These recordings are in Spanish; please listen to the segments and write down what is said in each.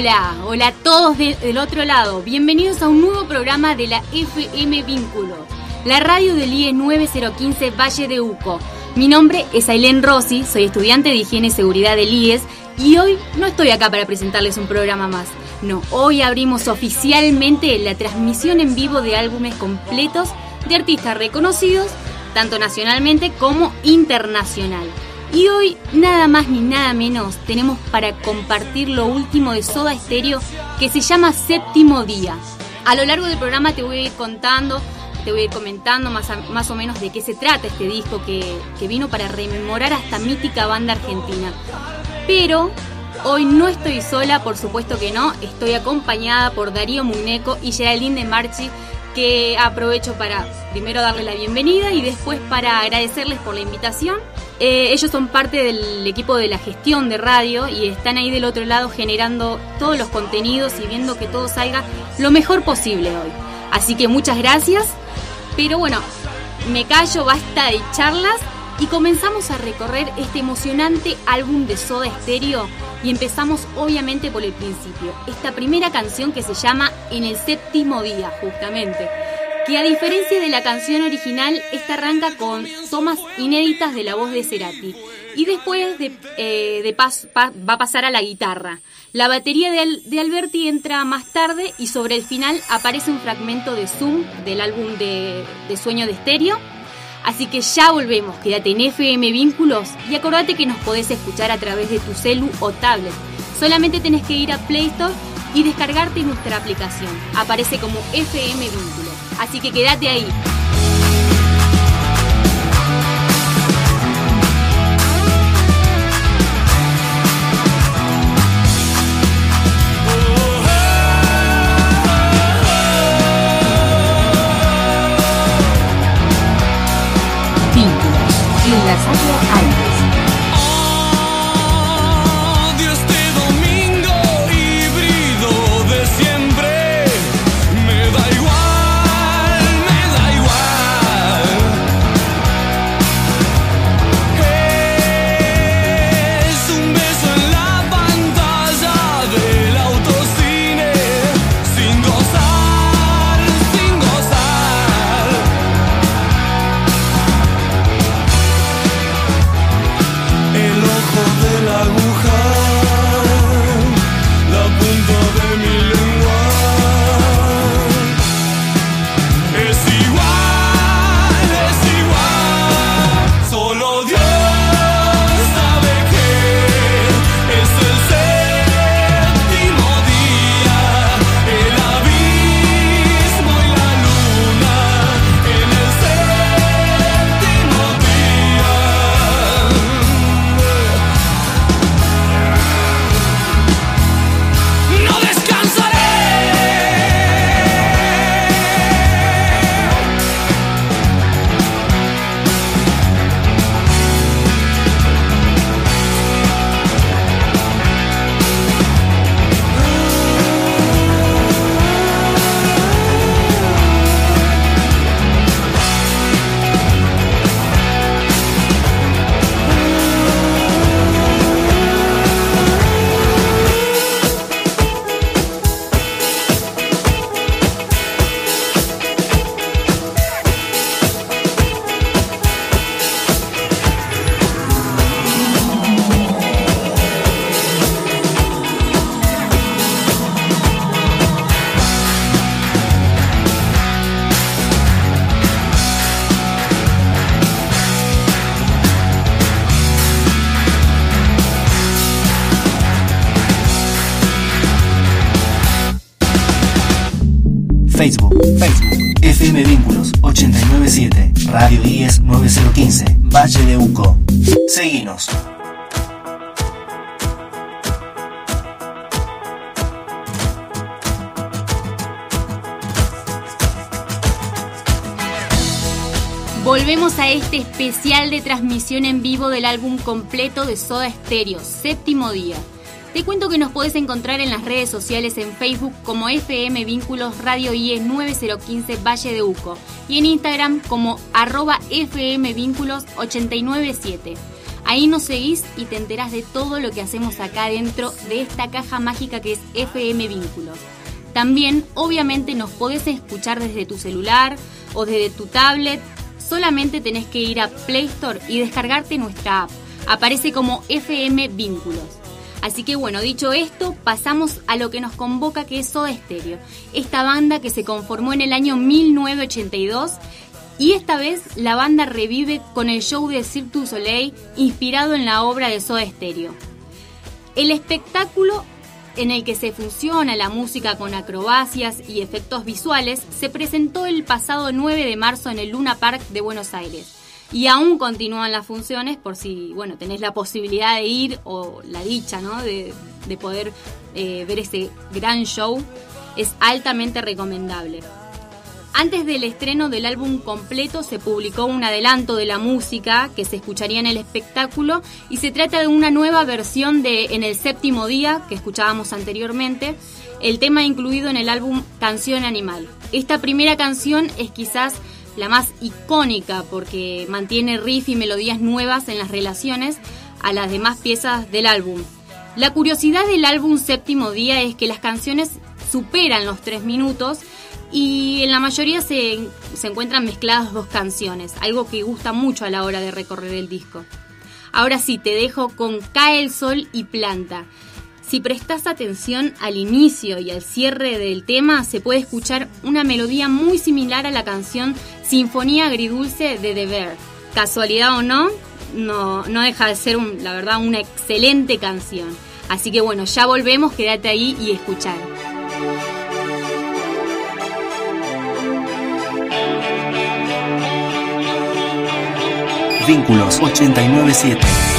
Hola, hola a todos del otro lado. Bienvenidos a un nuevo programa de la FM Vínculo, la radio del IE 9015 Valle de Uco. Mi nombre es Ailén Rossi, soy estudiante de Higiene y Seguridad del IES y hoy no estoy acá para presentarles un programa más. No, hoy abrimos oficialmente la transmisión en vivo de álbumes completos de artistas reconocidos, tanto nacionalmente como internacional. Y hoy, nada más ni nada menos, tenemos para compartir lo último de Soda Stereo que se llama Séptimo Día. A lo largo del programa te voy a ir contando, te voy a ir comentando más, más o menos de qué se trata este disco que, que vino para rememorar a esta mítica banda argentina. Pero hoy no estoy sola, por supuesto que no, estoy acompañada por Darío Muneco y Geraldine de Marchi que aprovecho para primero darle la bienvenida y después para agradecerles por la invitación eh, ellos son parte del equipo de la gestión de radio y están ahí del otro lado generando todos los contenidos y viendo que todo salga lo mejor posible hoy. Así que muchas gracias. Pero bueno, me callo, basta de charlas y comenzamos a recorrer este emocionante álbum de Soda Stereo y empezamos obviamente por el principio. Esta primera canción que se llama En el séptimo día, justamente y a diferencia de la canción original, esta arranca con tomas inéditas de la voz de Cerati. Y después de, eh, va a pasar a la guitarra. La batería de, Alberti entra más tarde y sobre el final aparece un fragmento de Zoom del álbum de, de Sueño de Estéreo. Así que ya volvemos, quédate en FM Vínculos y acordate que nos podés escuchar a través de tu celu o tablet. Solamente tenés que ir a Play Store y descargarte nuestra aplicación. Aparece como FM Vínculos. Así que quédate ahí. A este especial de transmisión en vivo del álbum completo de Soda Stereo, séptimo día. Te cuento que nos podés encontrar en las redes sociales en Facebook como FM Vínculos Radio IE 9015 Valle de Uco y en Instagram como arroba FM Vínculos 897. Ahí nos seguís y te enterás de todo lo que hacemos acá dentro de esta caja mágica que es FM Vínculos. También, obviamente, nos podés escuchar desde tu celular o desde tu tablet. Solamente tenés que ir a Play Store y descargarte nuestra app. Aparece como FM Vínculos. Así que bueno, dicho esto, pasamos a lo que nos convoca que es Soda Stereo, esta banda que se conformó en el año 1982 y esta vez la banda revive con el show de Cirque du Soleil inspirado en la obra de Soda Stereo. El espectáculo en el que se fusiona la música con acrobacias y efectos visuales, se presentó el pasado 9 de marzo en el Luna Park de Buenos Aires. Y aún continúan las funciones por si, bueno, tenés la posibilidad de ir o la dicha, ¿no? De, poder eh, ver ese gran show. Es altamente recomendable. Antes del estreno del álbum completo se publicó un adelanto de la música que se escucharía en el espectáculo y se trata de una nueva versión de En el séptimo día que escuchábamos anteriormente, el tema incluido en el álbum Canción Animal. Esta primera canción es quizás la más icónica porque mantiene riff y melodías nuevas en las relaciones a las demás piezas del álbum. La curiosidad del álbum Séptimo Día es que las canciones superan los tres minutos y en la mayoría se, encuentran mezcladas dos canciones, algo que gusta mucho a la hora de recorrer el disco. Ahora sí, te dejo con Cae el Sol y Planta. Si prestas atención al inicio y al cierre del tema, se puede escuchar una melodía muy similar a la canción Sinfonía Agridulce de The Bear. Casualidad o no, no, no deja de ser, la verdad, una excelente canción. Así que bueno, ya volvemos, quédate ahí y escuchar. Vínculos 897.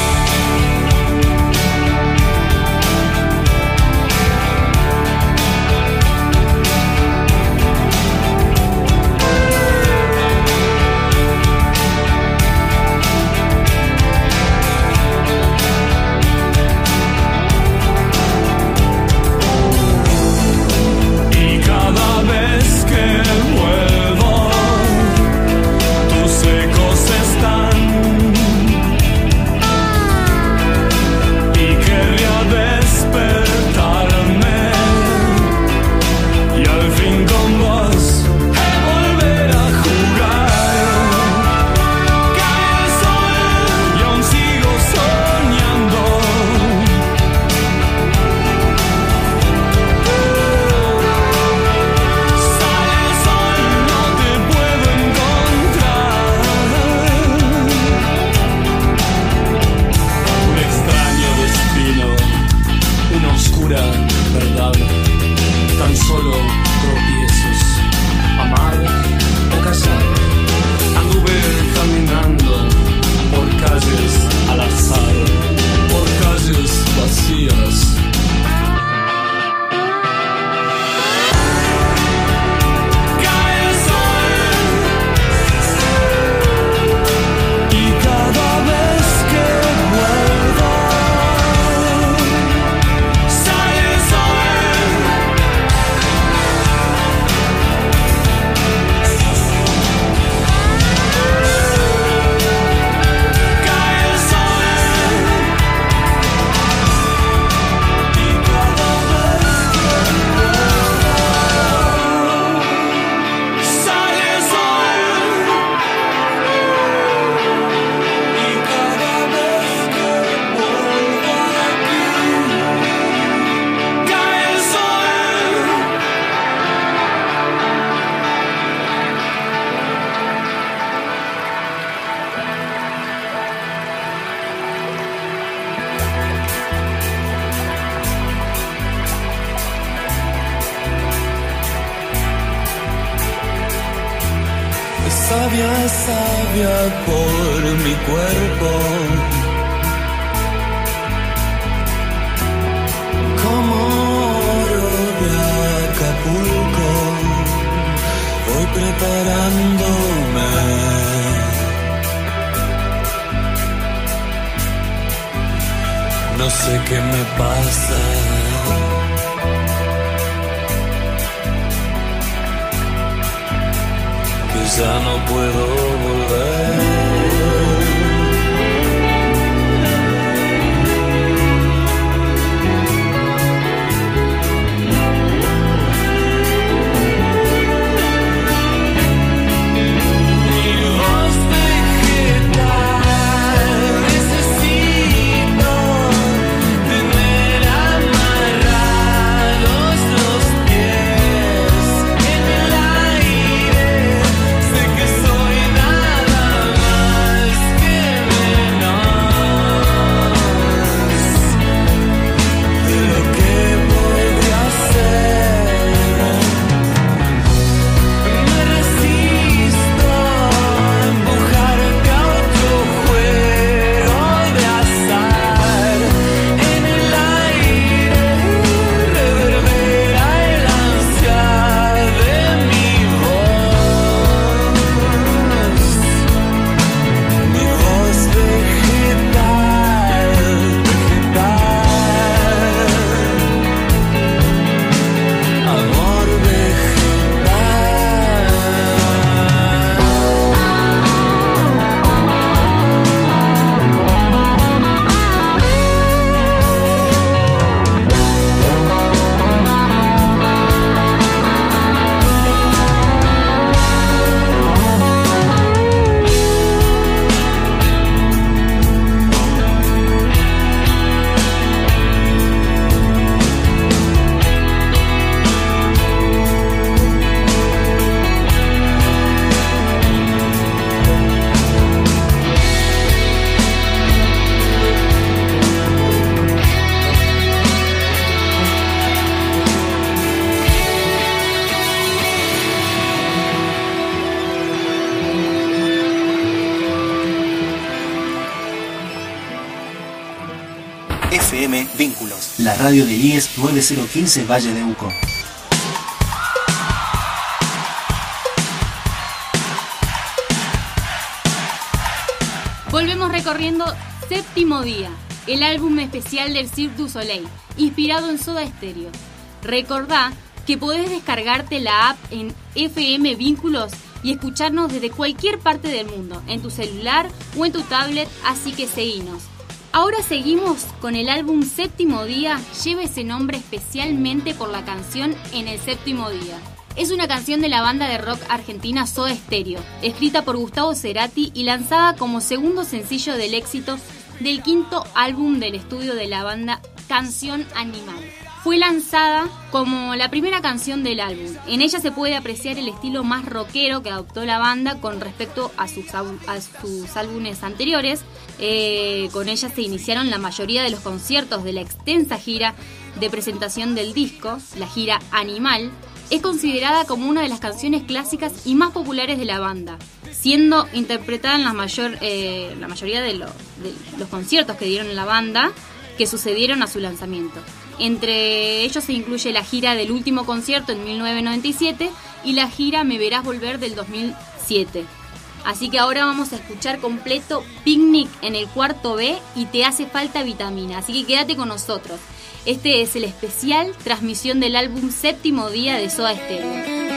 Radio de IES 9015 Valle de Uco. Volvemos recorriendo Séptimo Día, el álbum especial del Cirque du Soleil, inspirado en Soda Stereo. Recordá que podés descargarte la app en FM Vínculos y escucharnos desde cualquier parte del mundo, en tu celular o en tu tablet, así que seguinos. Ahora seguimos con el álbum Séptimo Día, lleva ese nombre especialmente por la canción En el Séptimo Día. Es una canción de la banda de rock argentina Soda Stereo, escrita por Gustavo Cerati y lanzada como segundo sencillo del éxito del quinto álbum del estudio de la banda Canción Animal. Fue lanzada como la primera canción del álbum. En ella se puede apreciar el estilo más rockero que adoptó la banda con respecto a sus, álbumes anteriores. Eh, con ella se iniciaron la mayoría de los conciertos de la extensa gira de presentación del disco, la gira Animal, es considerada como una de las canciones clásicas y más populares de la banda, siendo interpretada en la, mayor, eh, la mayoría de, los conciertos que dieron la banda que sucedieron a su lanzamiento. Entre ellos se incluye la gira del último concierto en 1997 y la gira Me Verás Volver del 2007. Así que ahora vamos a escuchar completo Picnic en el cuarto B y Te hace falta vitamina. Así que quédate con nosotros. Este es el especial transmisión del álbum Séptimo Día de Soda Stereo.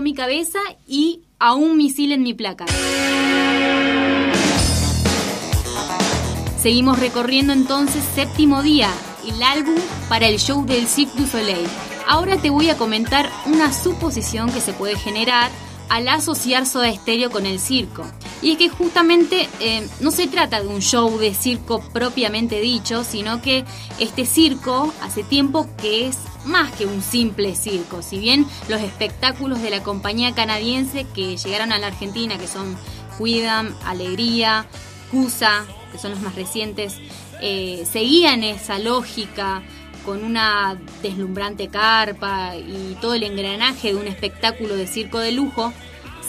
Mi cabeza y a un misil en mi placa. Seguimos recorriendo entonces séptimo día, el álbum para el show del Cirque du Soleil. Ahora te voy a comentar una suposición que se puede generar al asociar Soda Estéreo con el circo. Y es que justamente eh, no se trata de un show de circo propiamente dicho, sino que este circo hace tiempo que es más que un simple circo. Si bien los espectáculos de la compañía canadiense que llegaron a la Argentina, que son Cuidam, Alegría, Cusa, que son los más recientes, eh, seguían esa lógica con una deslumbrante carpa y todo el engranaje de un espectáculo de circo de lujo,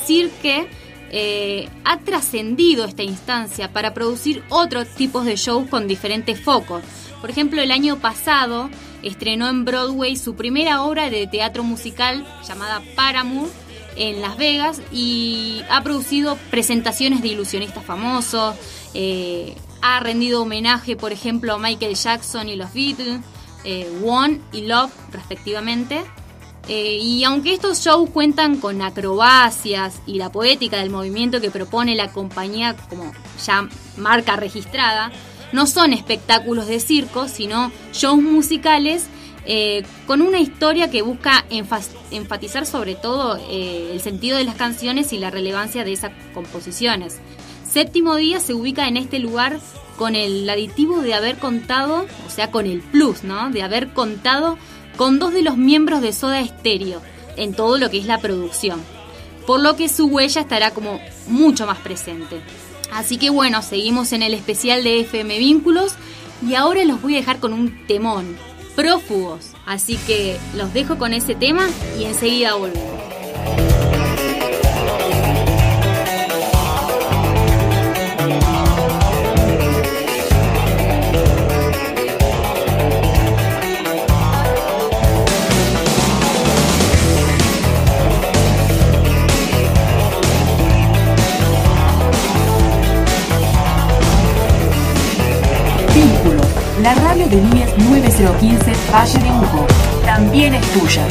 Cirque eh, ha trascendido esta instancia para producir otros tipos de shows con diferentes focos. Por ejemplo, el año pasado estrenó en Broadway su primera obra de teatro musical llamada Paramount en Las Vegas y ha producido presentaciones de ilusionistas famosos, eh, ha rendido homenaje, por ejemplo, a Michael Jackson y los Beatles, eh, One y Love respectivamente. Eh, y aunque estos shows cuentan con acrobacias y la poética del movimiento que propone la compañía como ya marca registrada, no son espectáculos de circo, sino shows musicales eh, con una historia que busca enfatizar sobre todo eh, el sentido de las canciones y la relevancia de esas composiciones. Séptimo Día se ubica en este lugar con el aditivo de haber contado, o sea, con el plus, ¿no? De haber contado con dos de los miembros de Soda Stereo en todo lo que es la producción. Por lo que su huella estará como mucho más presente. Así que bueno, seguimos en el especial de FM Vínculos y ahora los voy a dejar con un temón, prófugos. Así que los dejo con ese tema y enseguida volvemos. De IES 9015 Valle de Hugo también es tuya.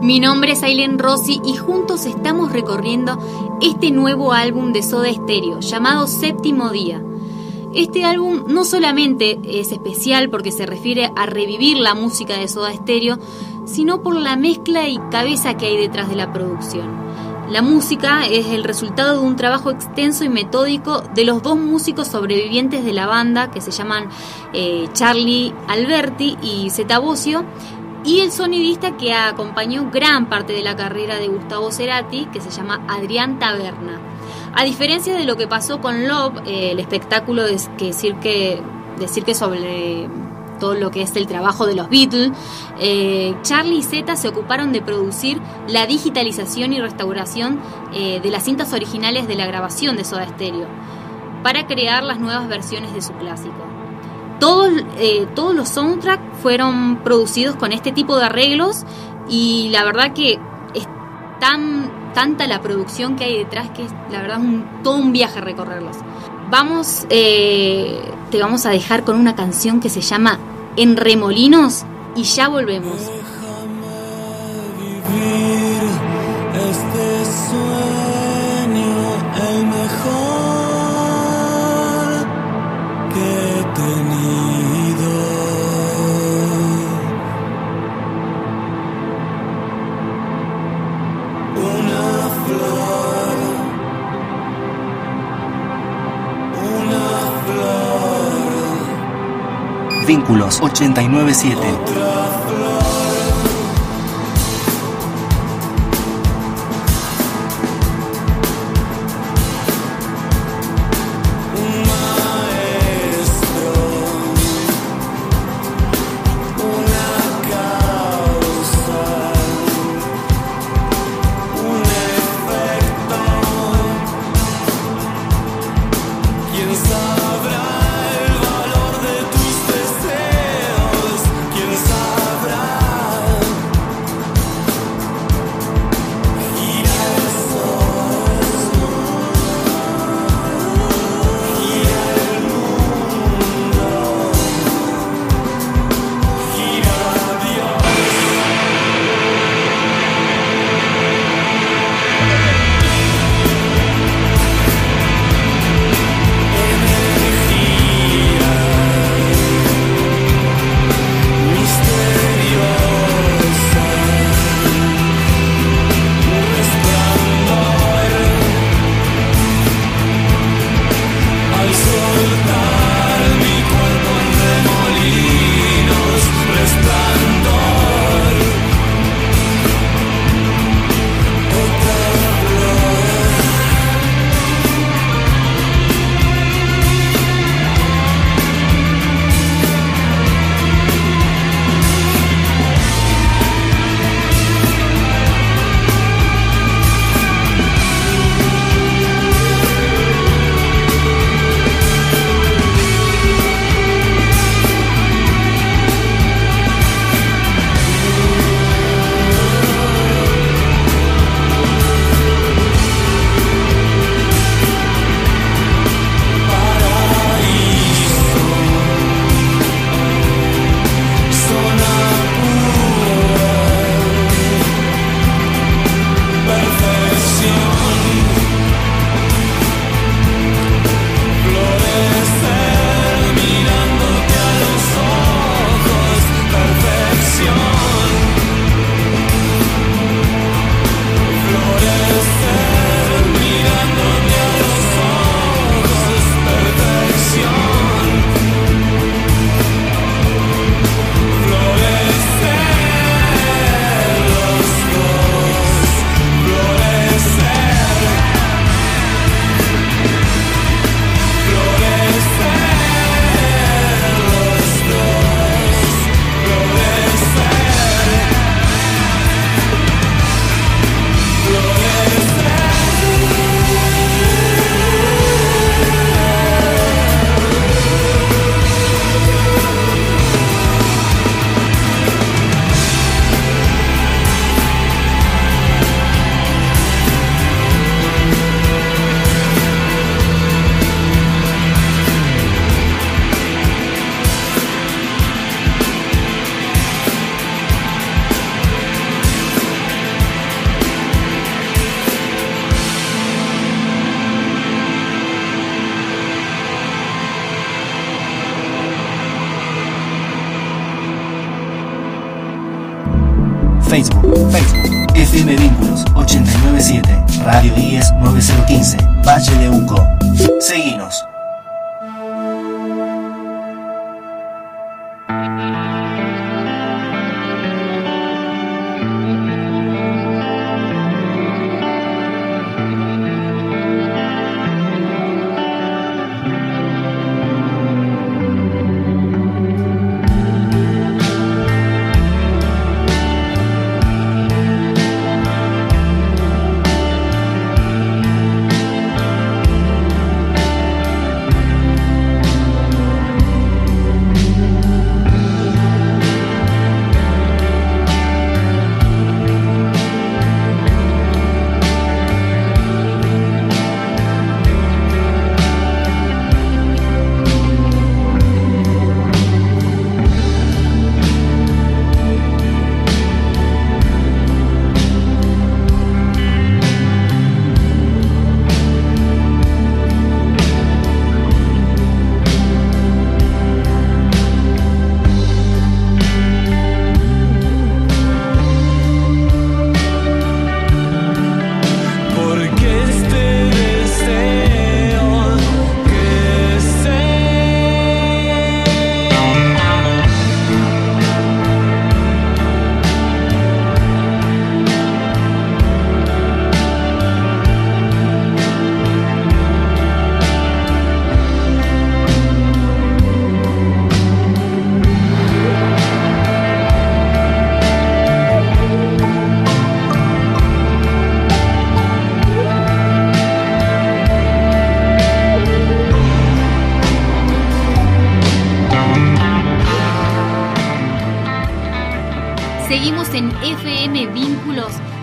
Mi nombre es Aileen Rossi y juntos estamos recorriendo este nuevo álbum de Soda Stereo llamado Séptimo Día. Este álbum no solamente es especial porque se refiere a revivir la música de Soda Stereo, sino por la mezcla y cabeza que hay detrás de la producción. La música es el resultado de un trabajo extenso y metódico de los dos músicos sobrevivientes de la banda que se llaman eh, Charlie Alberti y Zeta Bosio y el sonidista que acompañó gran parte de la carrera de Gustavo Cerati, que se llama Adrián Taberna. A diferencia de lo que pasó con Love, eh, el espectáculo de, que cirque, de cirque sobre todo lo que es el trabajo de los Beatles, eh, Charlie y Zeta se ocuparon de producir la digitalización y restauración eh, de las cintas originales de la grabación de Soda Stereo para crear las nuevas versiones de su clásico. todos, eh, todos los soundtracks fueron producidos con este tipo de arreglos y la verdad que es tan tanta la producción que hay detrás que es la verdad un, todo un viaje recorrerlos. Vamos, te vamos a dejar con una canción que se llama En Remolinos y ya volvemos. vivir Vínculos 897.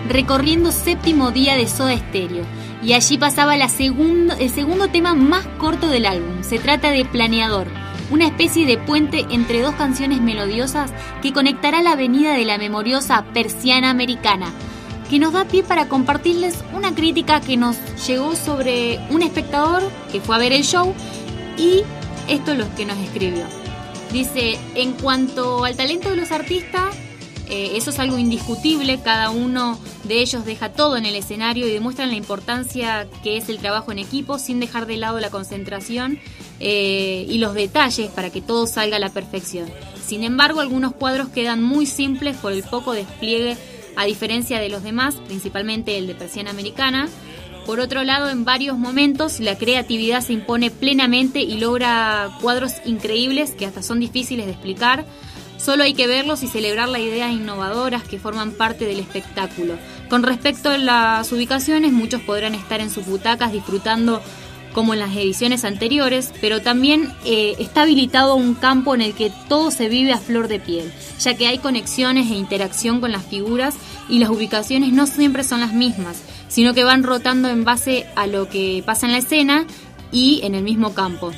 Recorriendo séptimo día de Soda Stereo y allí pasaba el segundo tema más corto del álbum. Se trata de Planeador, una especie de puente entre dos canciones melodiosas que conectará la avenida de la memoriosa Persiana Americana, que nos da pie para compartirles una crítica que nos llegó sobre un espectador que fue a ver el show y esto es lo que nos escribió. Dice, en cuanto al talento de los artistas, eh, eso es algo indiscutible, cada uno de ellos deja todo en el escenario y demuestran la importancia que es el trabajo en equipo sin dejar de lado la concentración eh, y los detalles para que todo salga a la perfección. Sin embargo, algunos cuadros quedan muy simples por el poco despliegue a diferencia de los demás, principalmente el de Persiana Americana. Por otro lado, en varios momentos la creatividad se impone plenamente y logra cuadros increíbles que hasta son difíciles de explicar. Solo hay que verlos y celebrar las ideas innovadoras que forman parte del espectáculo. Con respecto a las ubicaciones, muchos podrán estar en sus butacas disfrutando como en las ediciones anteriores, pero también eh, está habilitado un campo en el que todo se vive a flor de piel, ya que hay conexiones e interacción con las figuras y las ubicaciones no siempre son las mismas, sino que van rotando en base a lo que pasa en la escena y en el mismo campo.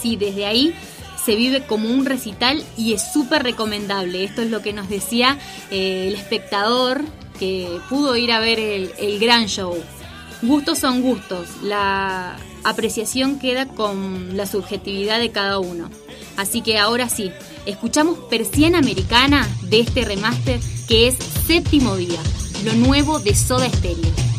Sí, desde ahí se vive como un recital y es súper recomendable. Esto es lo que nos decía eh, el espectador que pudo ir a ver el, el gran show. Gustos son gustos, la apreciación queda con la subjetividad de cada uno. Así que ahora sí, escuchamos Persiana Americana de este remaster que es Séptimo Día, lo nuevo de Soda Stereo.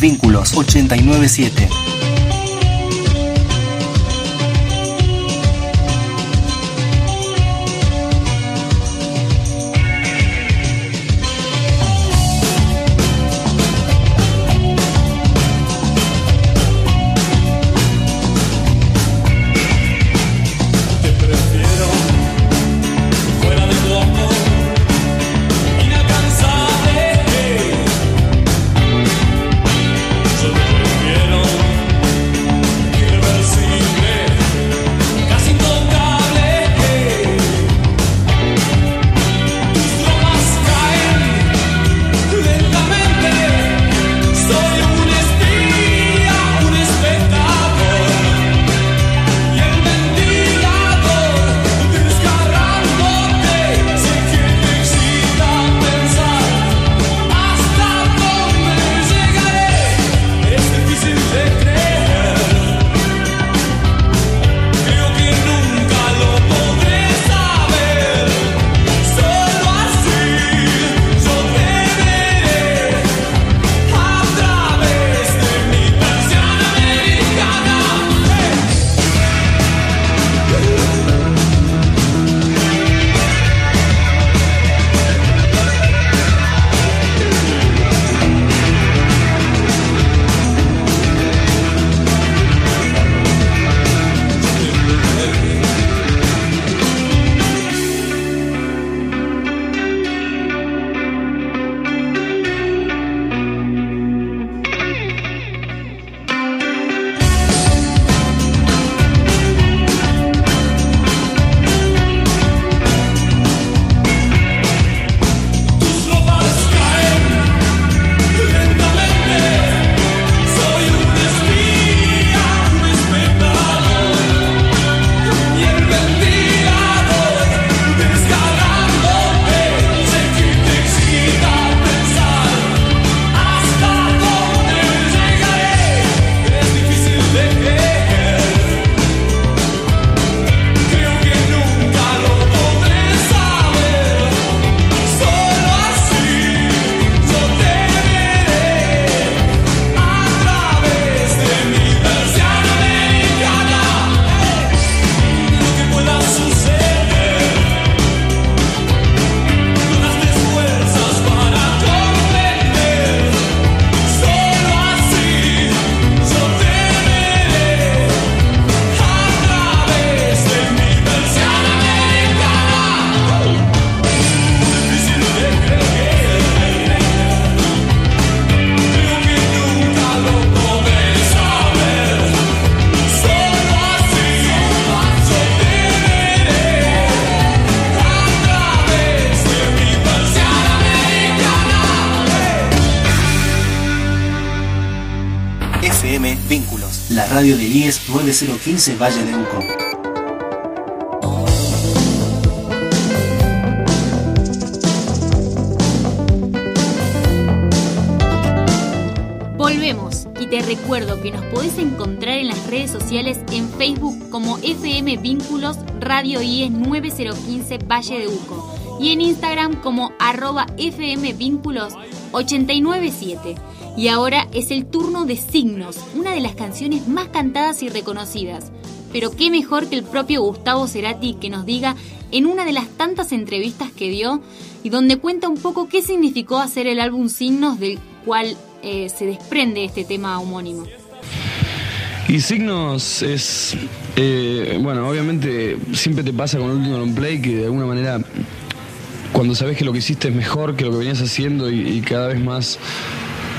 Vínculos 897. Valle de Uco. Volvemos y te recuerdo que nos podés encontrar en las redes sociales en Facebook como FM Vínculos Radio IES 9015 Valle de Uco y en Instagram como arroba FM Vínculos 897. Y ahora es el turno de Signos, una de las canciones más cantadas y reconocidas. Pero qué mejor que el propio Gustavo Cerati que nos diga en una de las tantas entrevistas que dio y donde cuenta un poco qué significó hacer el álbum Signos del cual eh, se desprende este tema homónimo. Y Signos es, eh, bueno, obviamente siempre te pasa con el último long play que de alguna manera cuando sabes que lo que hiciste es mejor que lo que venías haciendo y, y cada vez más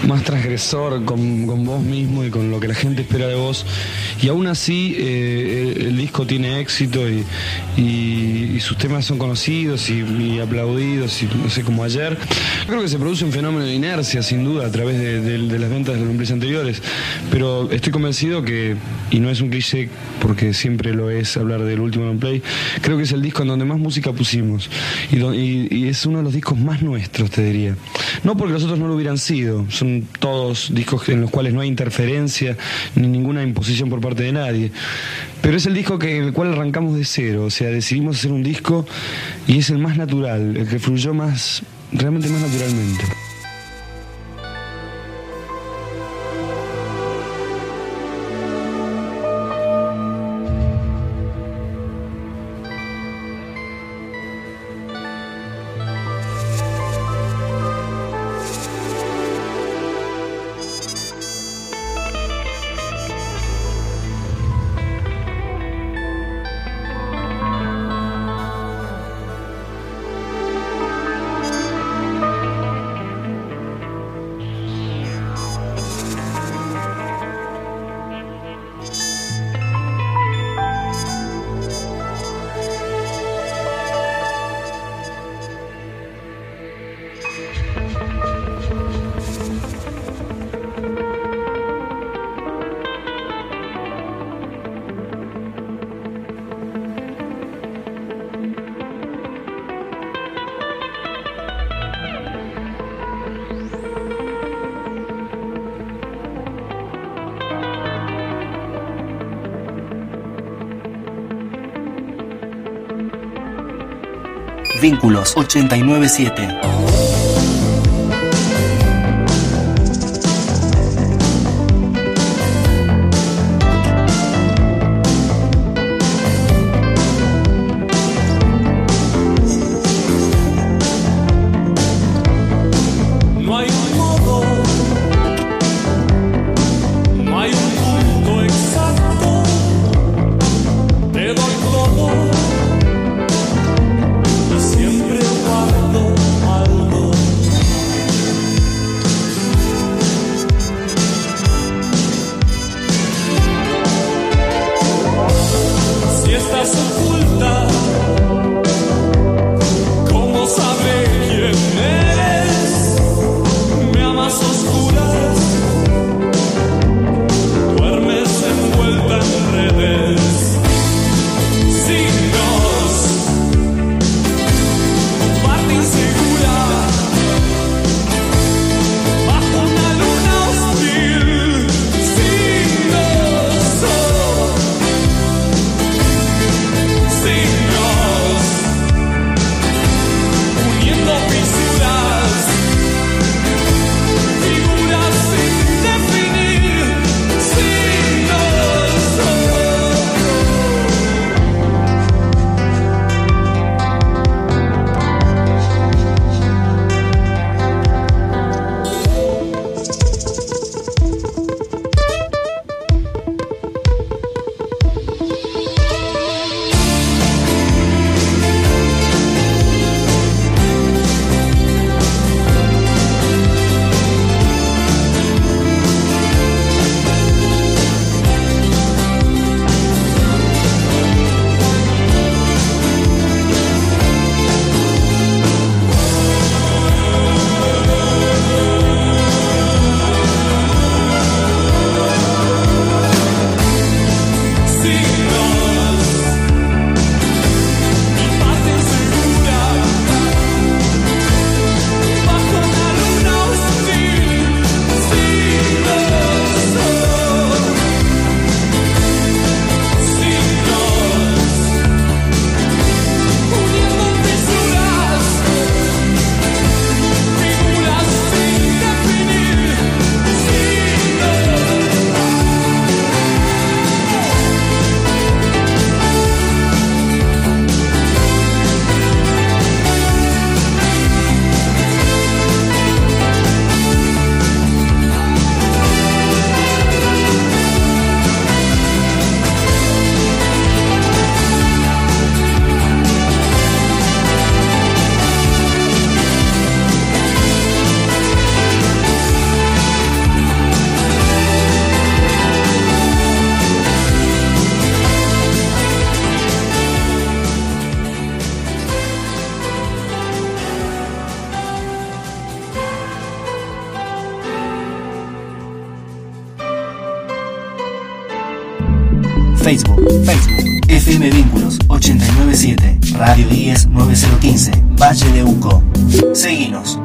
más transgresor con, vos mismo y con lo que la gente espera de vos. Y aún así eh, el, disco tiene éxito y, sus temas son conocidos y, aplaudidos, y no sé, como ayer. Creo que se produce un fenómeno de inercia, sin duda, a través de, las ventas de los nombres anteriores. Pero estoy convencido que, y no es un cliché porque siempre lo es hablar del último long play, creo que es el disco en donde más música pusimos. Y, y es uno de los discos más nuestros, te diría. No porque los otros no lo hubieran sido, son todos discos en los cuales no hay interferencia ni ninguna imposición por parte de nadie. Pero es el disco que, el cual arrancamos de cero, o sea, decidimos hacer un disco y es el más natural, el que fluyó más, realmente más naturalmente. Vínculos 897. oscuras. Valle de Uco. Seguinos.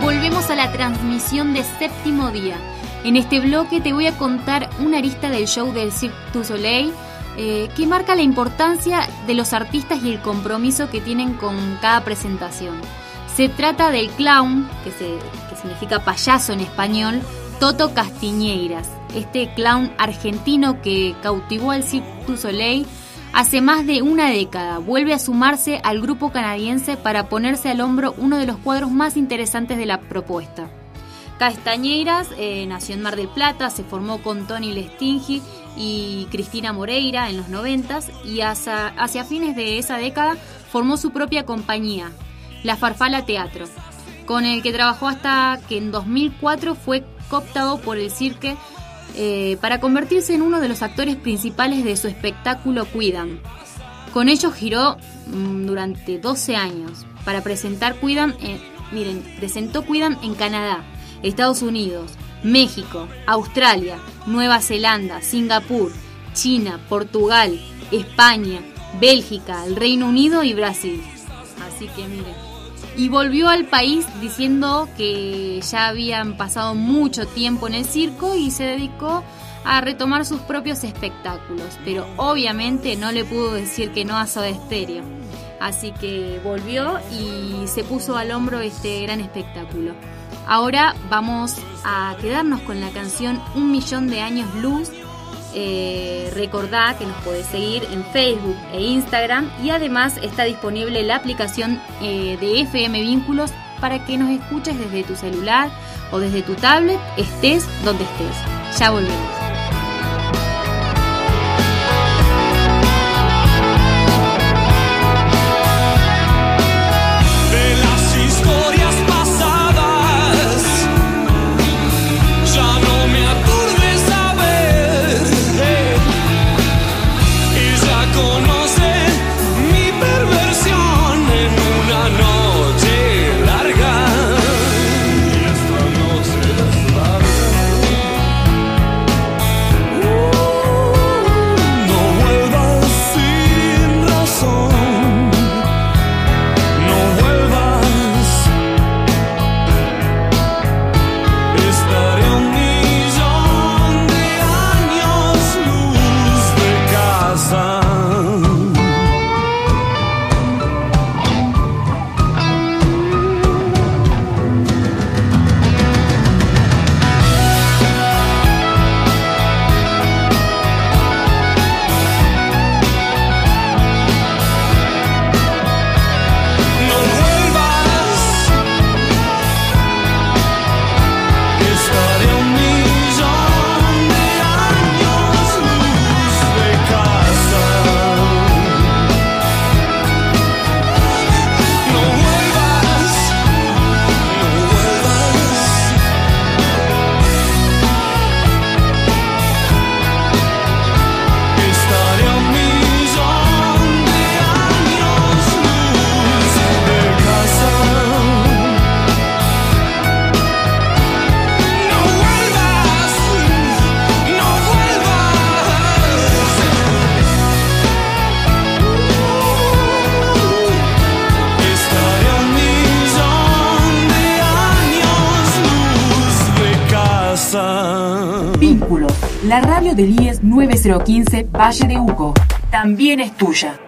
Volvemos a la transmisión de séptimo día. En este bloque te voy a contar una arista del show del Cirque du Soleil eh, que marca la importancia de los artistas y el compromiso que tienen con cada presentación. Se trata del clown, que, se- significa payaso en español, Toto Castiñeiras, este clown argentino que cautivó al Cirque du Soleil hace más de una década. Vuelve a sumarse al grupo canadiense para ponerse al hombro uno de los cuadros más interesantes de la propuesta. Castañeiras eh, nació en Mar del Plata, se formó con Tony Lestingi y Cristina Moreira en los 90 y hacia, fines de esa década formó su propia compañía, La Farfala Teatro, con el que trabajó hasta que en 2004 fue cooptado por el Cirque eh, para convertirse en uno de los actores principales de su espectáculo Cuidan. Con ellos giró mm, durante 12 años para presentar Cuidan, en- miren, presentó Cuidan en Canadá, Estados Unidos, México, Australia, Nueva Zelanda, Singapur, China, Portugal, España, Bélgica, el Reino Unido y Brasil. Así que miren. Y volvió al país diciendo que ya habían pasado mucho tiempo en el circo y se dedicó a retomar sus propios espectáculos. Pero obviamente no le pudo decir que no a Soda. Así que volvió y se puso al hombro este gran espectáculo. Ahora vamos a quedarnos con la canción Un Millón de Años Luz. Eh, recordá que nos podés seguir en Facebook e Instagram y además está disponible la aplicación eh, de FM Vínculos para que nos escuches desde tu celular o desde tu tablet, estés donde estés. Ya volvemos. 015 Valle de Uco. También es tuya.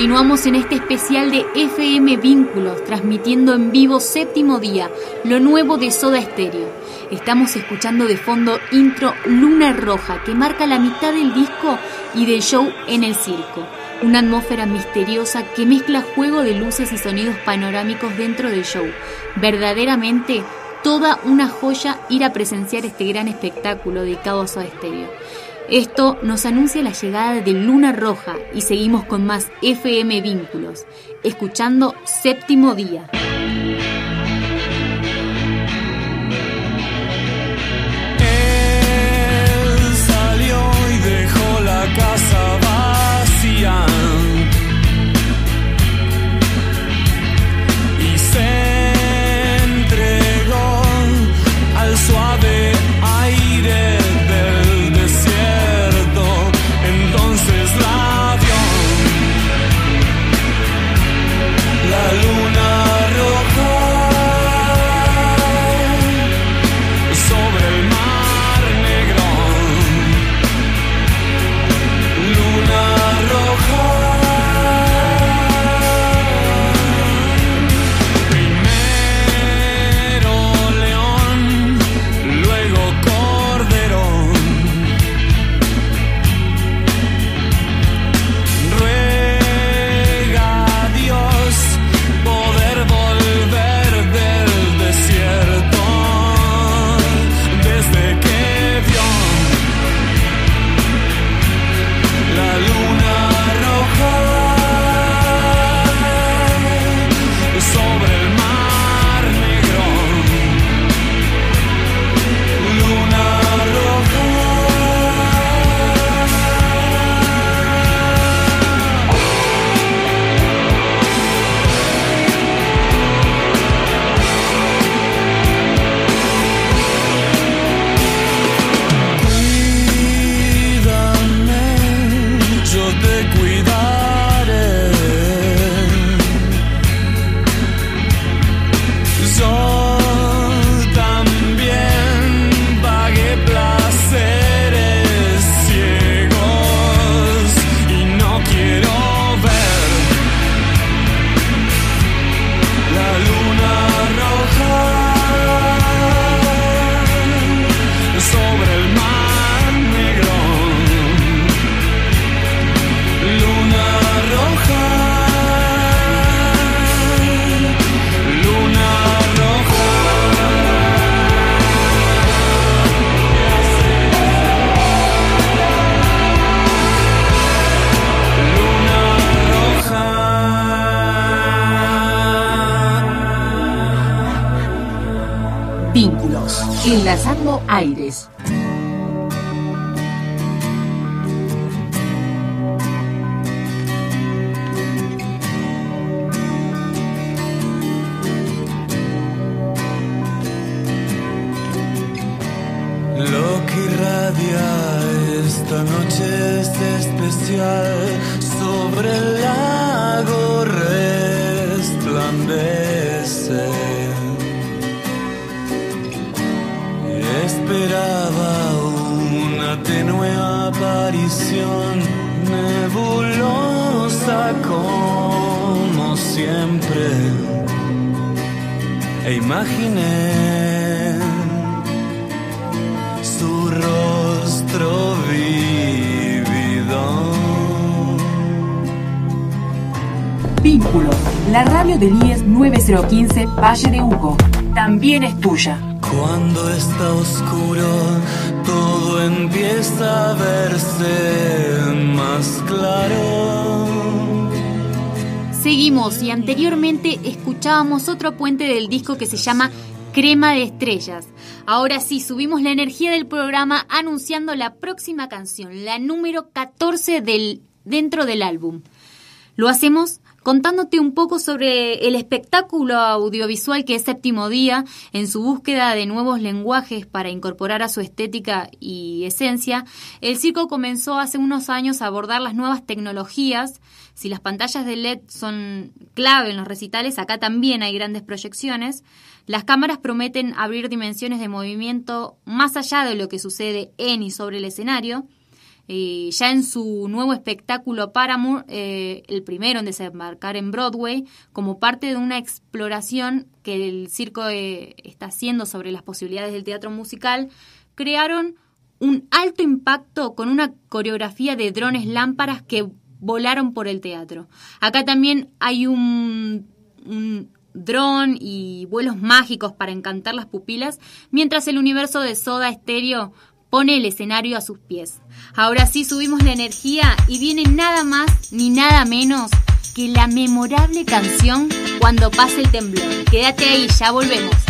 Continuamos en este especial de FM Vínculos, transmitiendo en vivo séptimo día, lo nuevo de Soda Stereo. Estamos escuchando de fondo intro Luna Roja, que marca la mitad del disco y del show en el circo. Una atmósfera misteriosa que mezcla juego de luces y sonidos panorámicos dentro del show. Verdaderamente toda una joya ir a presenciar este gran espectáculo dedicado a Soda Stereo. Esto nos anuncia la llegada de Luna Roja y seguimos con más FM Vínculos, escuchando Séptimo Día. Lo que irradia esta noche es especial sobre el tenue aparición nebulosa como siempre e imaginé su rostro vívido. Vínculos. La radio del IES 9015 Valle de Hugo. También es tuya. Cuando está oscuro, empieza a verse más claro. Seguimos y anteriormente escuchábamos otro puente del disco que se llama Crema de Estrellas. Ahora sí, subimos la energía del programa anunciando la próxima canción, la número 14 del, dentro del álbum. Lo hacemos contándote un poco sobre el espectáculo audiovisual que es Séptimo Día en su búsqueda de nuevos lenguajes para incorporar a su estética y esencia. El circo comenzó hace unos años a abordar las nuevas tecnologías. Si las pantallas de LED son clave en los recitales, acá también hay grandes proyecciones. Las cámaras prometen abrir dimensiones de movimiento más allá de lo que sucede en y sobre el escenario. Eh, ya en su nuevo espectáculo Paramore, eh, el primero en desembarcar en Broadway, como parte de una exploración que el circo eh, está haciendo sobre las posibilidades del teatro musical, crearon un alto impacto con una coreografía de drones lámparas que volaron por el teatro. Acá también hay un, un dron y vuelos mágicos para encantar las pupilas, mientras el universo de Soda Stereo pone el escenario a sus pies. Ahora sí subimos la energía y viene nada más ni nada menos que la memorable canción Cuando pase el temblor. Quédate ahí, ya volvemos.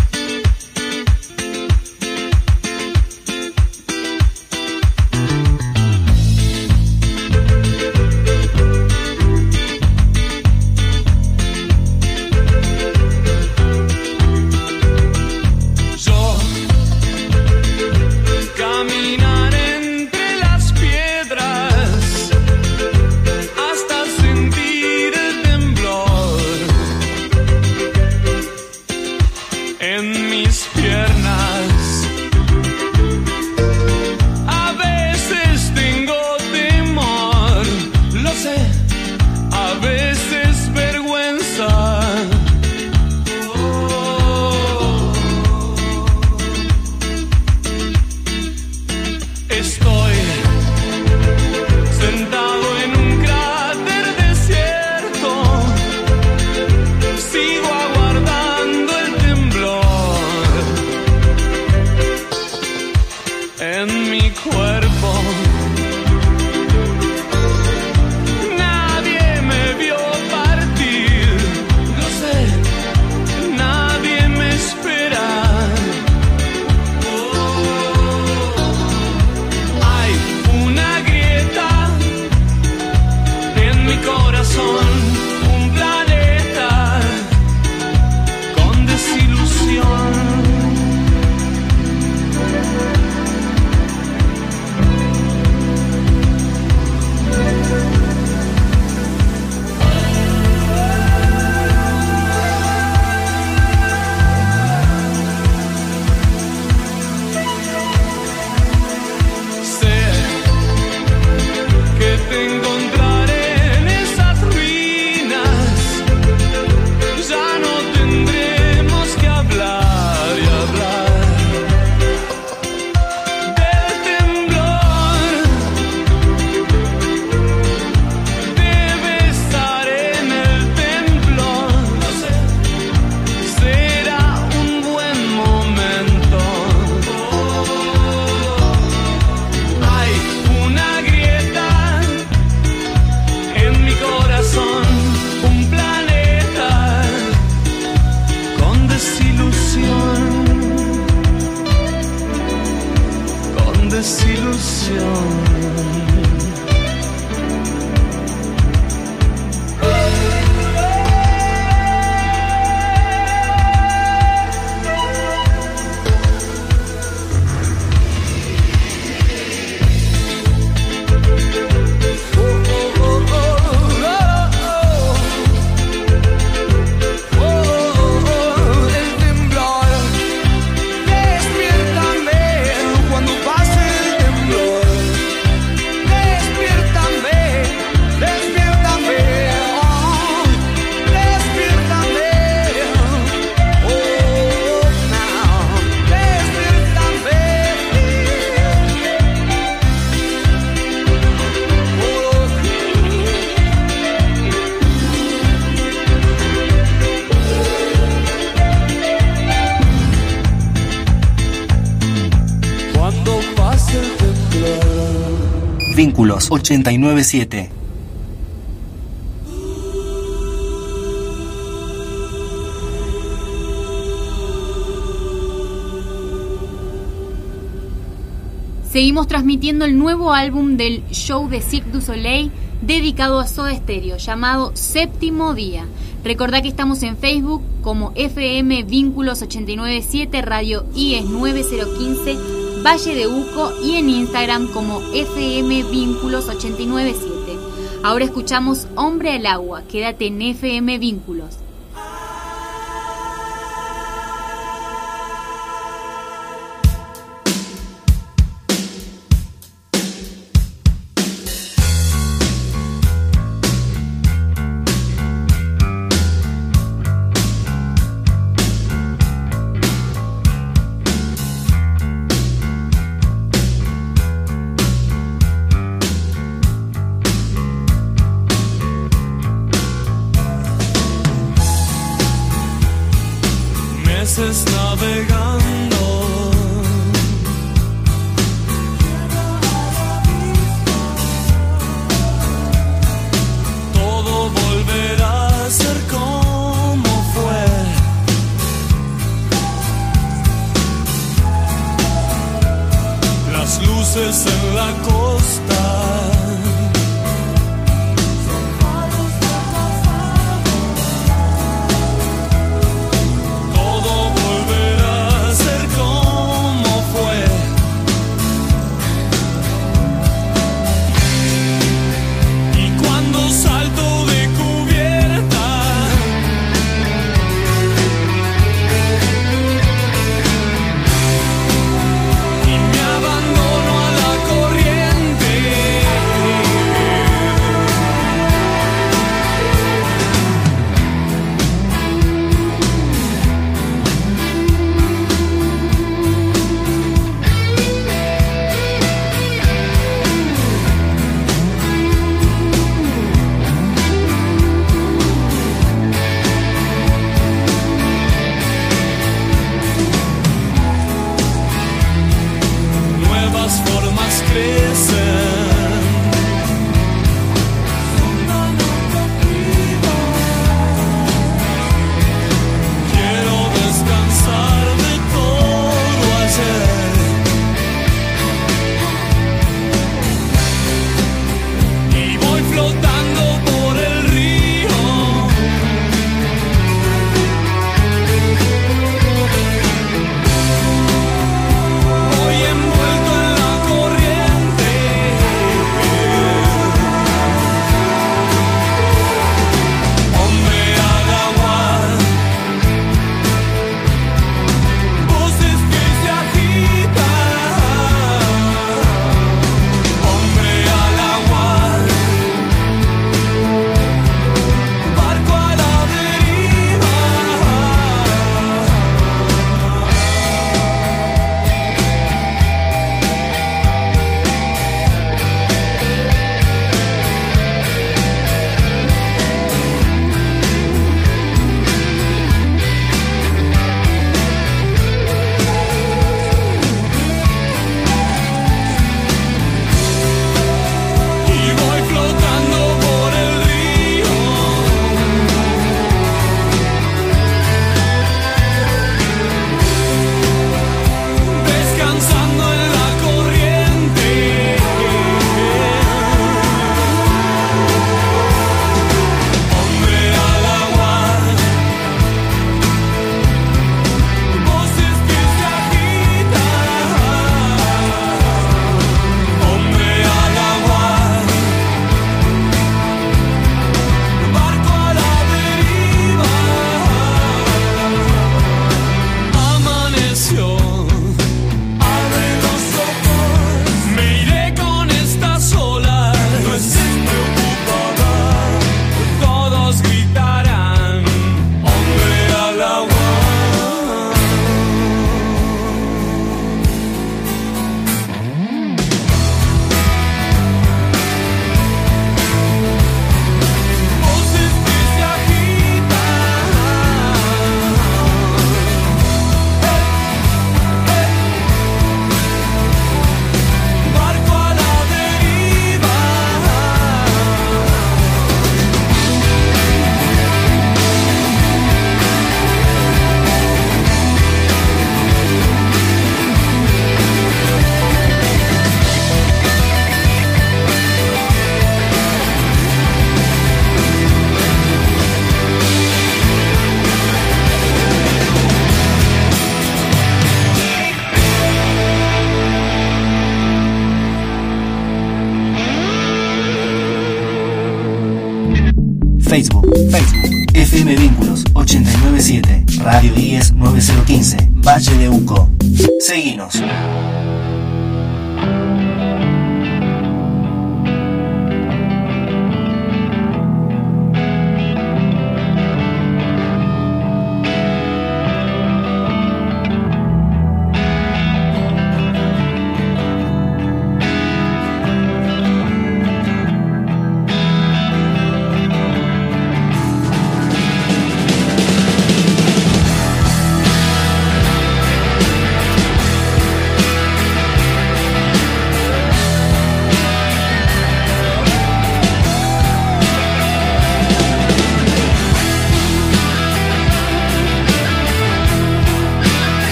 897. Seguimos transmitiendo el nuevo álbum del show de Cirque du Soleil dedicado a Soda Stereo, llamado Séptimo Día. Recordá que estamos en Facebook como FM Vínculos 897 Radio IES 9015 Valle de Uco y en Instagram como FM Vínculos 897. Ahora escuchamos Hombre al Agua, quédate en FM Vínculos.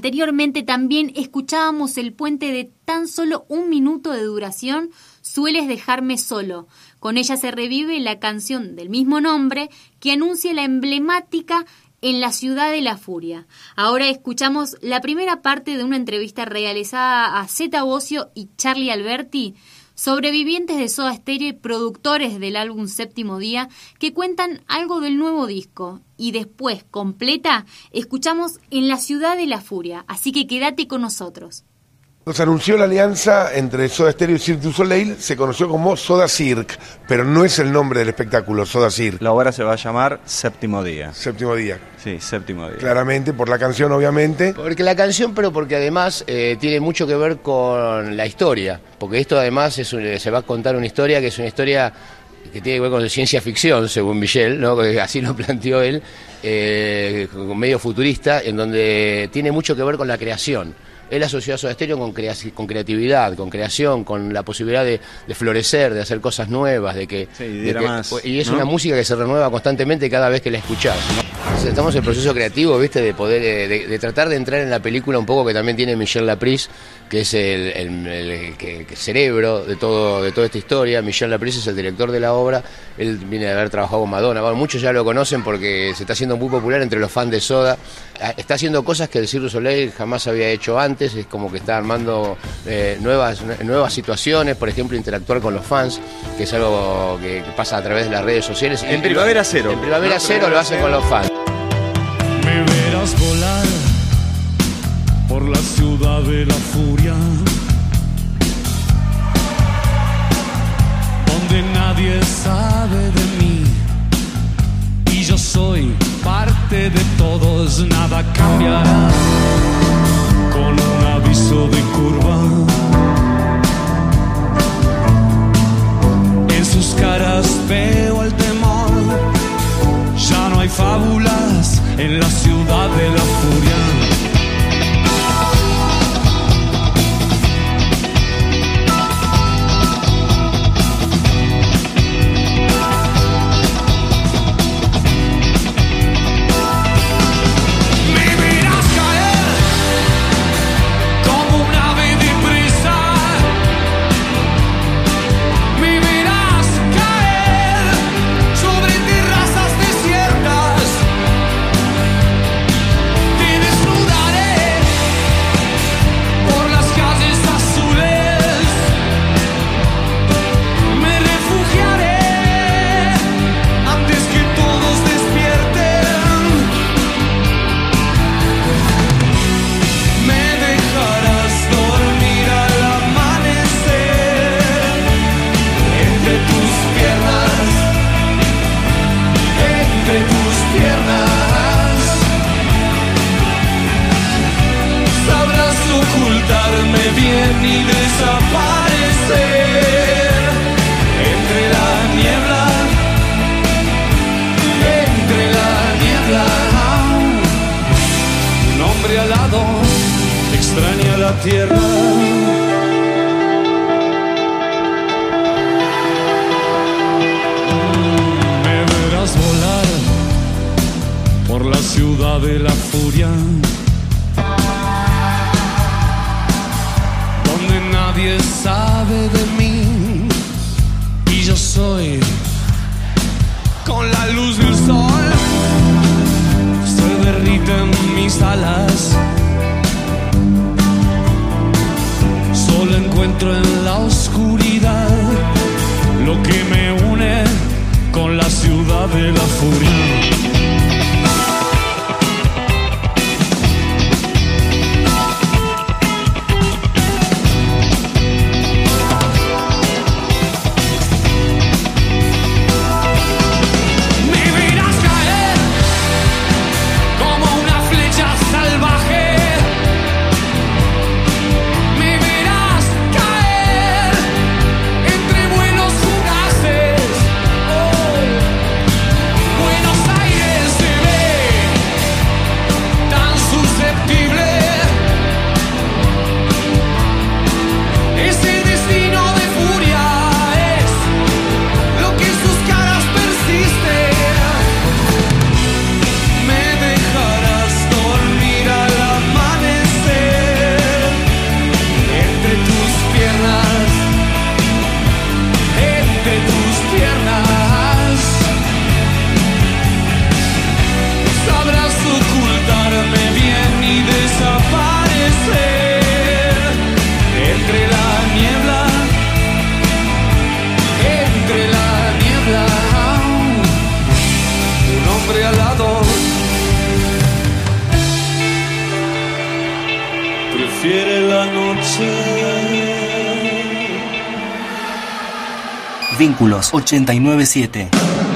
Anteriormente también escuchábamos el puente de tan solo un minuto de duración, Sueles dejarme solo. Con ella se revive la canción del mismo nombre que anuncia la emblemática en la ciudad de la furia. Ahora escuchamos la primera parte de una entrevista realizada a Zeta Bocio y Charlie Alberti, sobrevivientes de Soda Stereo y productores del álbum Séptimo Día, que cuentan algo del nuevo disco. Y después, completa, escuchamos En la ciudad de la furia. Así que quédate con nosotros. Nos anunció la alianza entre Soda Stereo y Cirque du Soleil, se conoció como Soda Cirque, pero no es el nombre del espectáculo, Soda Cirque. La obra se va a llamar Séptimo Día. Séptimo día. Sí, Séptimo Día. Claramente, por la canción, obviamente. Porque la canción, pero porque además eh, tiene mucho que ver con la historia. Porque esto además es un- se va a contar una historia que es una historia que tiene que ver con ciencia ficción, según Michel, ¿no? Que así lo planteó él, eh, medio futurista, en donde tiene mucho que ver con la creación. Él asoció a Soda Stereo con, crea- con creatividad, con creación, con la posibilidad de, de florecer, de hacer cosas nuevas, de que... Sí, de diera que- más, y es ¿no? una música que se renueva constantemente cada vez que la escuchás. Estamos en el proceso creativo, ¿viste? De poder, eh, de, de tratar de entrar en la película un poco que también tiene Michel Laprise, que es el, cerebro de todo de toda esta historia. Michel Laprise es el director de la obra. Él viene de haber trabajado con Madonna. Bueno, muchos ya lo conocen porque se está haciendo muy popular entre los fans de Soda. Ah, Está haciendo cosas que el Cirque du Soleil jamás había hecho antes. Es como que está armando eh, nuevas, nuevas situaciones, por ejemplo, interactuar con los fans, que es algo que, que pasa a través de las redes sociales. En Primavera Cero. En Primavera ¿No? Cero lo hacen Cero. con los fans. Me verás volar por la ciudad de la furia, donde nadie sabe de mí y yo soy parte de todos, nada cambiará con un aviso de curva. En sus caras veo el temor. Ya no hay fábulas en la ciudad de la furia. Vínculos 897.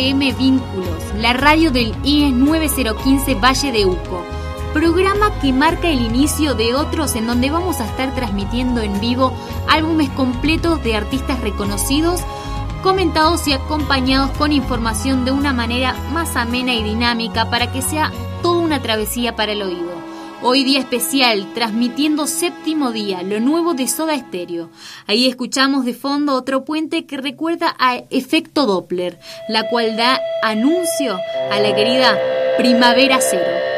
Vínculos, la radio del IES 9015 Valle de Uco. Programa que marca el inicio de otros en donde vamos a estar transmitiendo en vivo álbumes completos de artistas reconocidos, comentados y acompañados con información de una manera más amena y dinámica para que sea toda una travesía para el oído. Hoy día especial, transmitiendo séptimo día, lo nuevo de Soda Stereo. Ahí escuchamos de fondo otro puente que recuerda a Efecto Doppler, la cual da anuncio a la querida Primavera Cero.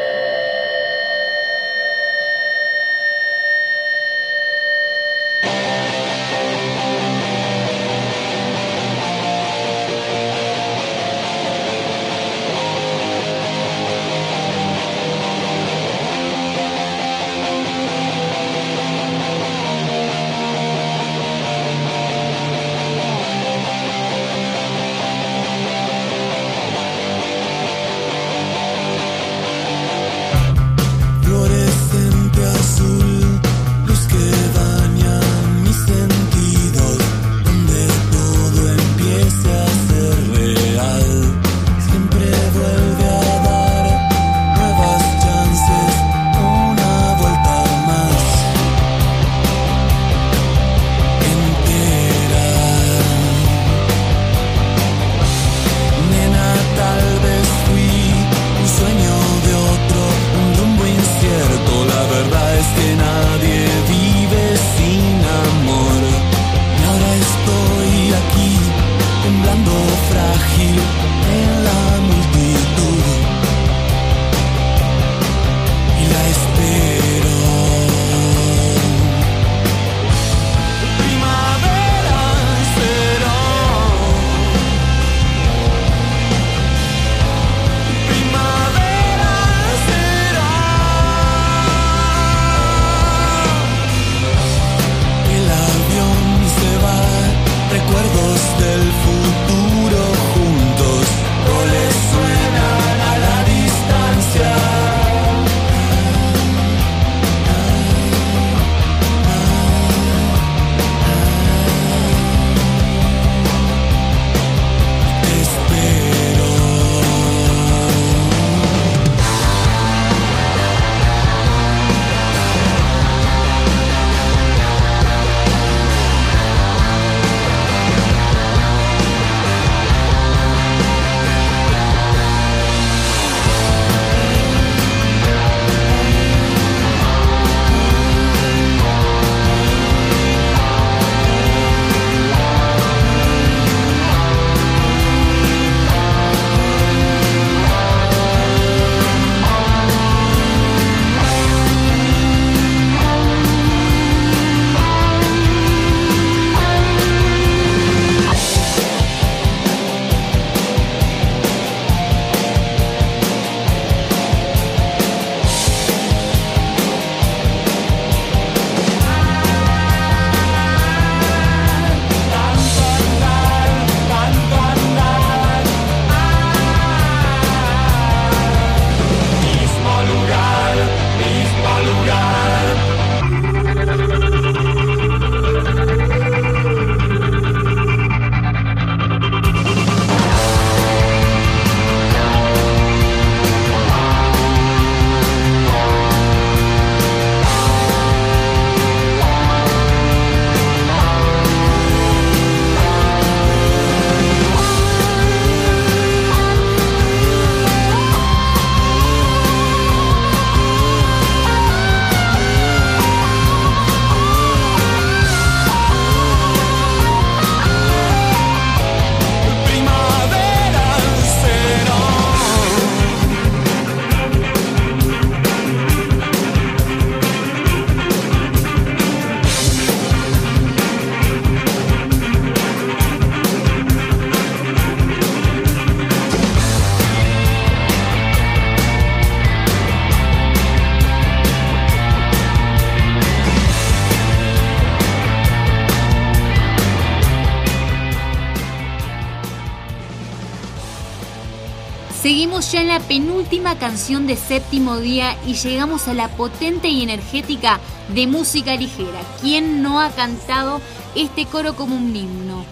Ya en la penúltima canción de séptimo día y llegamos a la potente y energética de música ligera. ¿Quién no ha cantado este coro como un himno?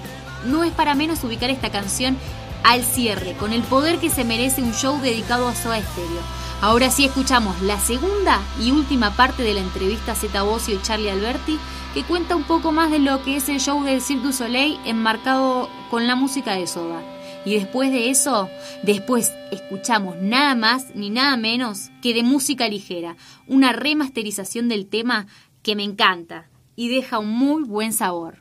No es para menos ubicar esta canción al cierre, con el poder que se merece un show dedicado a Soda Stereo. Ahora sí escuchamos la segunda y última parte de la entrevista a Zeta Bosio y Charlie Alberti, que cuenta un poco más de lo que es el show del Cirque du Soleil enmarcado con la música de Soda. Y después de eso, después escuchamos nada más ni nada menos que de música ligera, una remasterización del tema que me encanta y deja un muy buen sabor.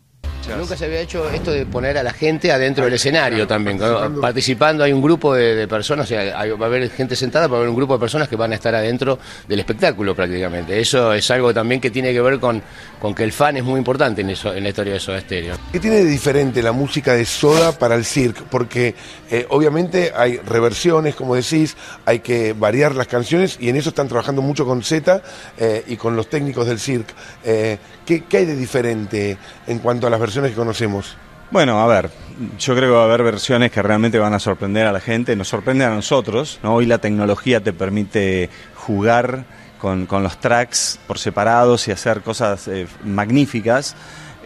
Nunca se había hecho esto de poner a la gente adentro del escenario también. Participando, hay un grupo de, de personas, o sea, hay- va a haber gente sentada, va a haber un grupo de personas que van a estar adentro del espectáculo prácticamente. Eso es algo también que tiene que ver con, con que el fan es muy importante en, eso, en la historia de Soda Stereo. ¿Qué tiene de diferente la música de Soda para el circo? Porque eh, obviamente hay reversiones, como decís, hay que variar las canciones y en eso están trabajando mucho con Z eh, y con los técnicos del circo. Eh, ¿qué, qué hay de diferente en cuanto a las versiones que conocemos? Bueno, a ver, yo creo que va a haber versiones que realmente van a sorprender a la gente, nos sorprenden a nosotros, ¿no? Hoy la tecnología te permite jugar con, con los tracks por separados y hacer cosas eh, magníficas.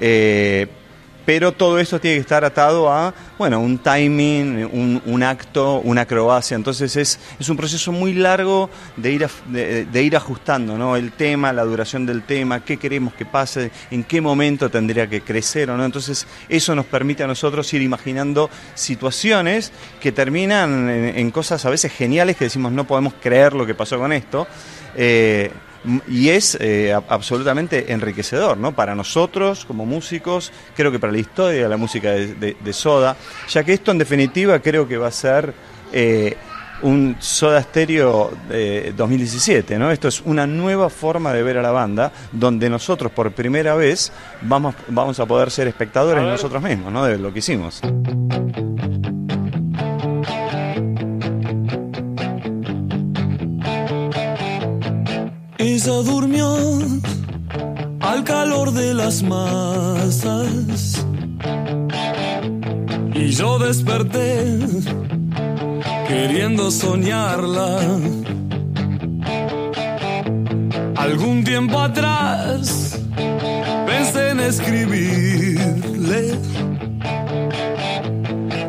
eh, pero todo esto tiene que estar atado a, bueno, un timing, un, acto, una acrobacia. Entonces es, es un proceso muy largo de ir, de, ir ajustando, ¿no? El tema, la duración del tema, qué queremos que pase, en qué momento tendría que crecer o no. Entonces eso nos permite a nosotros ir imaginando situaciones que terminan en, cosas a veces geniales que decimos no podemos creer lo que pasó con esto. Eh, y es eh, absolutamente enriquecedor, ¿no? Para nosotros como músicos, creo que para la historia de la música de, de- de Soda, ya que esto en definitiva creo que va a ser eh, un Soda Stereo eh, 2017, ¿no? Esto es una nueva forma de ver a la banda, donde nosotros por primera vez vamos, vamos a poder ser espectadores nosotros mismos, ¿no? De lo que hicimos. Durmió al calor de las masas y yo desperté queriendo soñarla. Algún tiempo atrás pensé en escribirle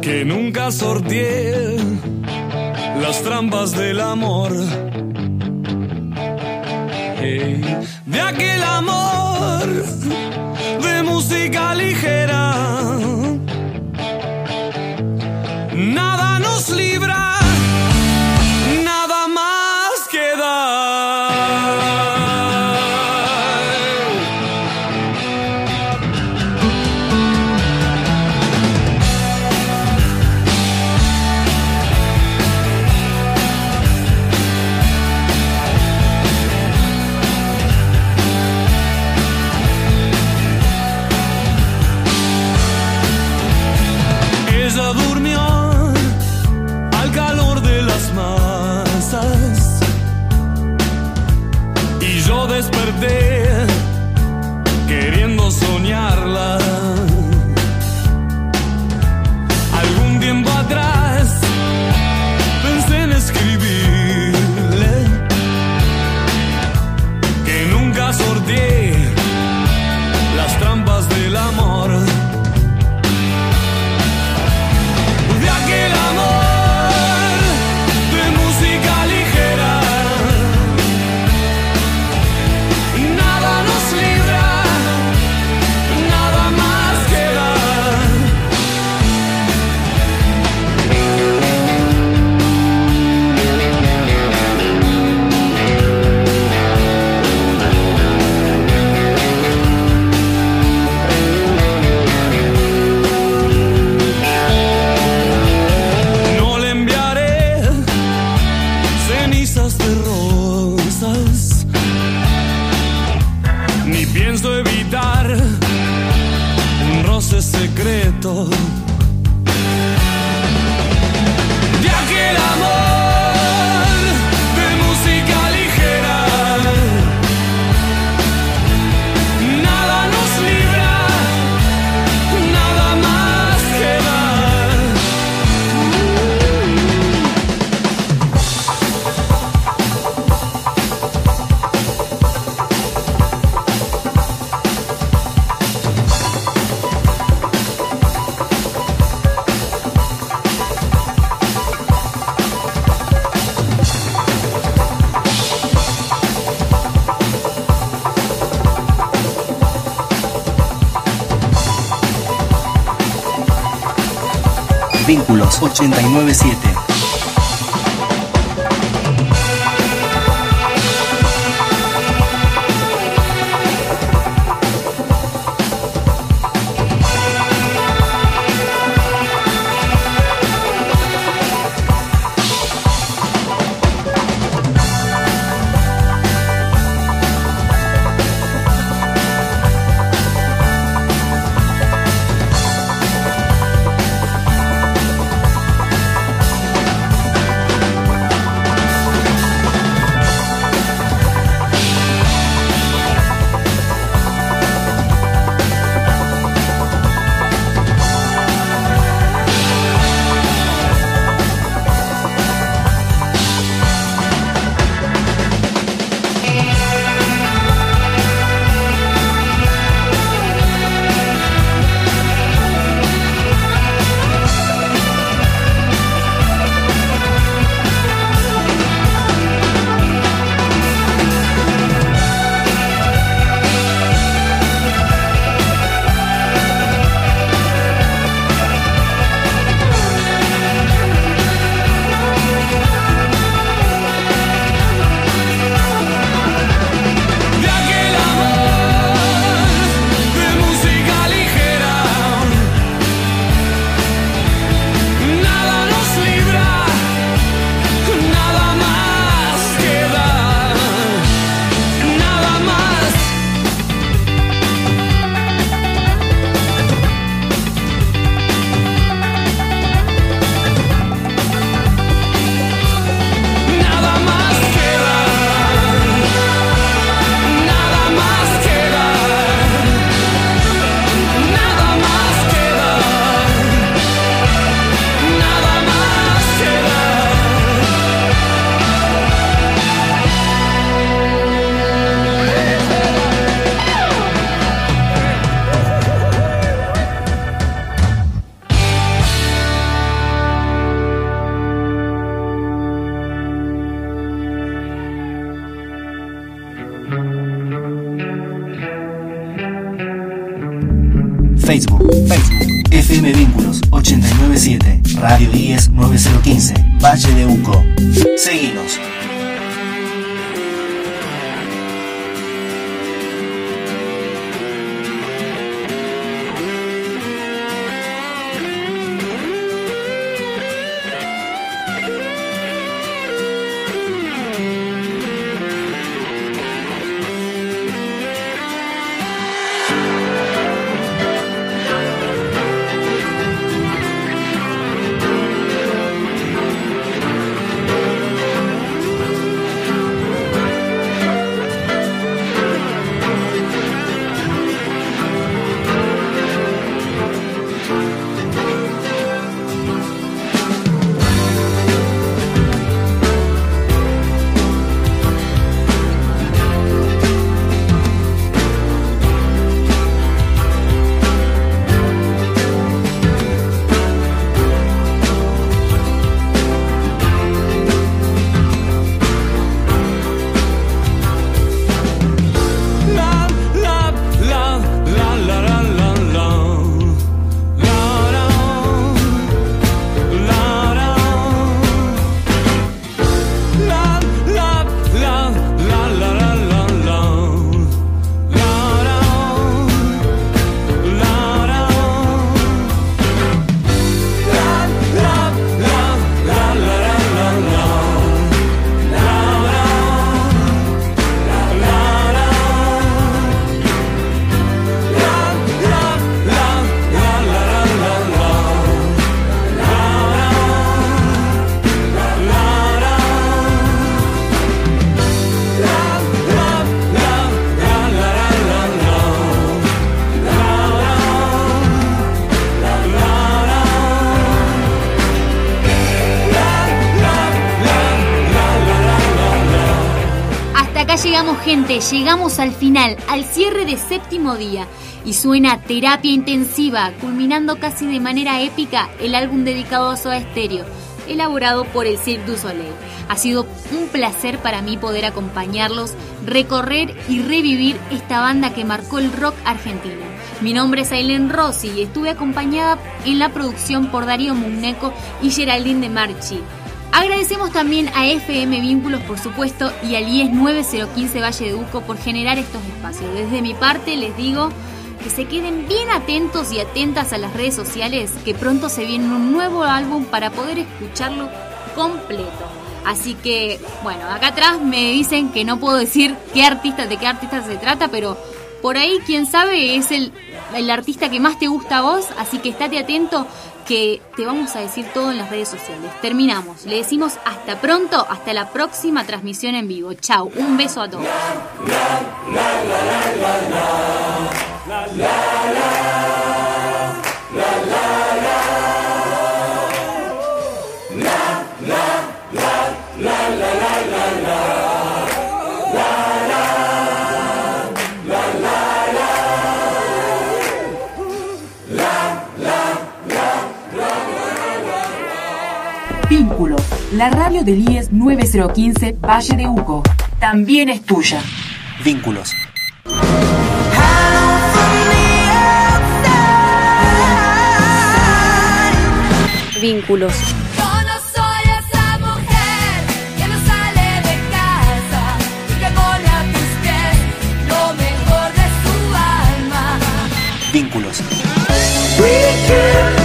que nunca sorteé las trampas del amor. De aquel amor de música ligera. Nada nos libra, 897. Valle de Uco. Seguinos. Gente, llegamos al final, al cierre de séptimo día. Y suena terapia intensiva, culminando casi de manera épica el álbum dedicado a Soda Stereo. elaborado por el Cirque du Soleil. Ha sido un placer para mí poder acompañarlos, recorrer y revivir esta banda que marcó el rock argentino. Mi nombre es Aileen Rossi y estuve acompañada en la producción por Darío Mugneco y Geraldine de Marchi. Agradecemos también a FM Vínculos, por supuesto, y al IES 9015 Valle de Uco por generar estos espacios. Desde mi parte les digo que se queden bien atentos y atentas a las redes sociales, que pronto se viene un nuevo álbum para poder escucharlo completo. Así que, bueno, acá atrás me dicen que no puedo decir qué artista, de qué artista se trata, pero por ahí, quién sabe, es el, el artista que más te gusta a vos, así que estate atento que te vamos a decir todo en las redes sociales. Terminamos. Le decimos hasta pronto, hasta la próxima transmisión en vivo. Chau, un beso a todos. La radio del IES 9015 Valle de Uco. También es tuya. Vínculos. Vínculos. Yo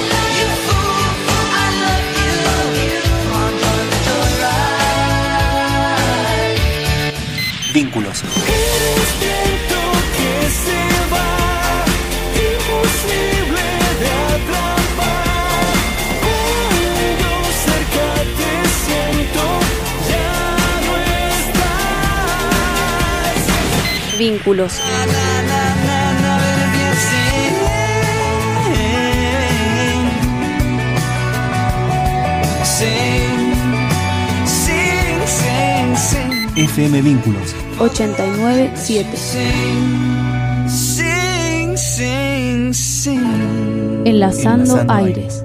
Vínculos. Sing. FM Vínculos. 897. Sing, sing, sing. Enlazando Enlazando aires.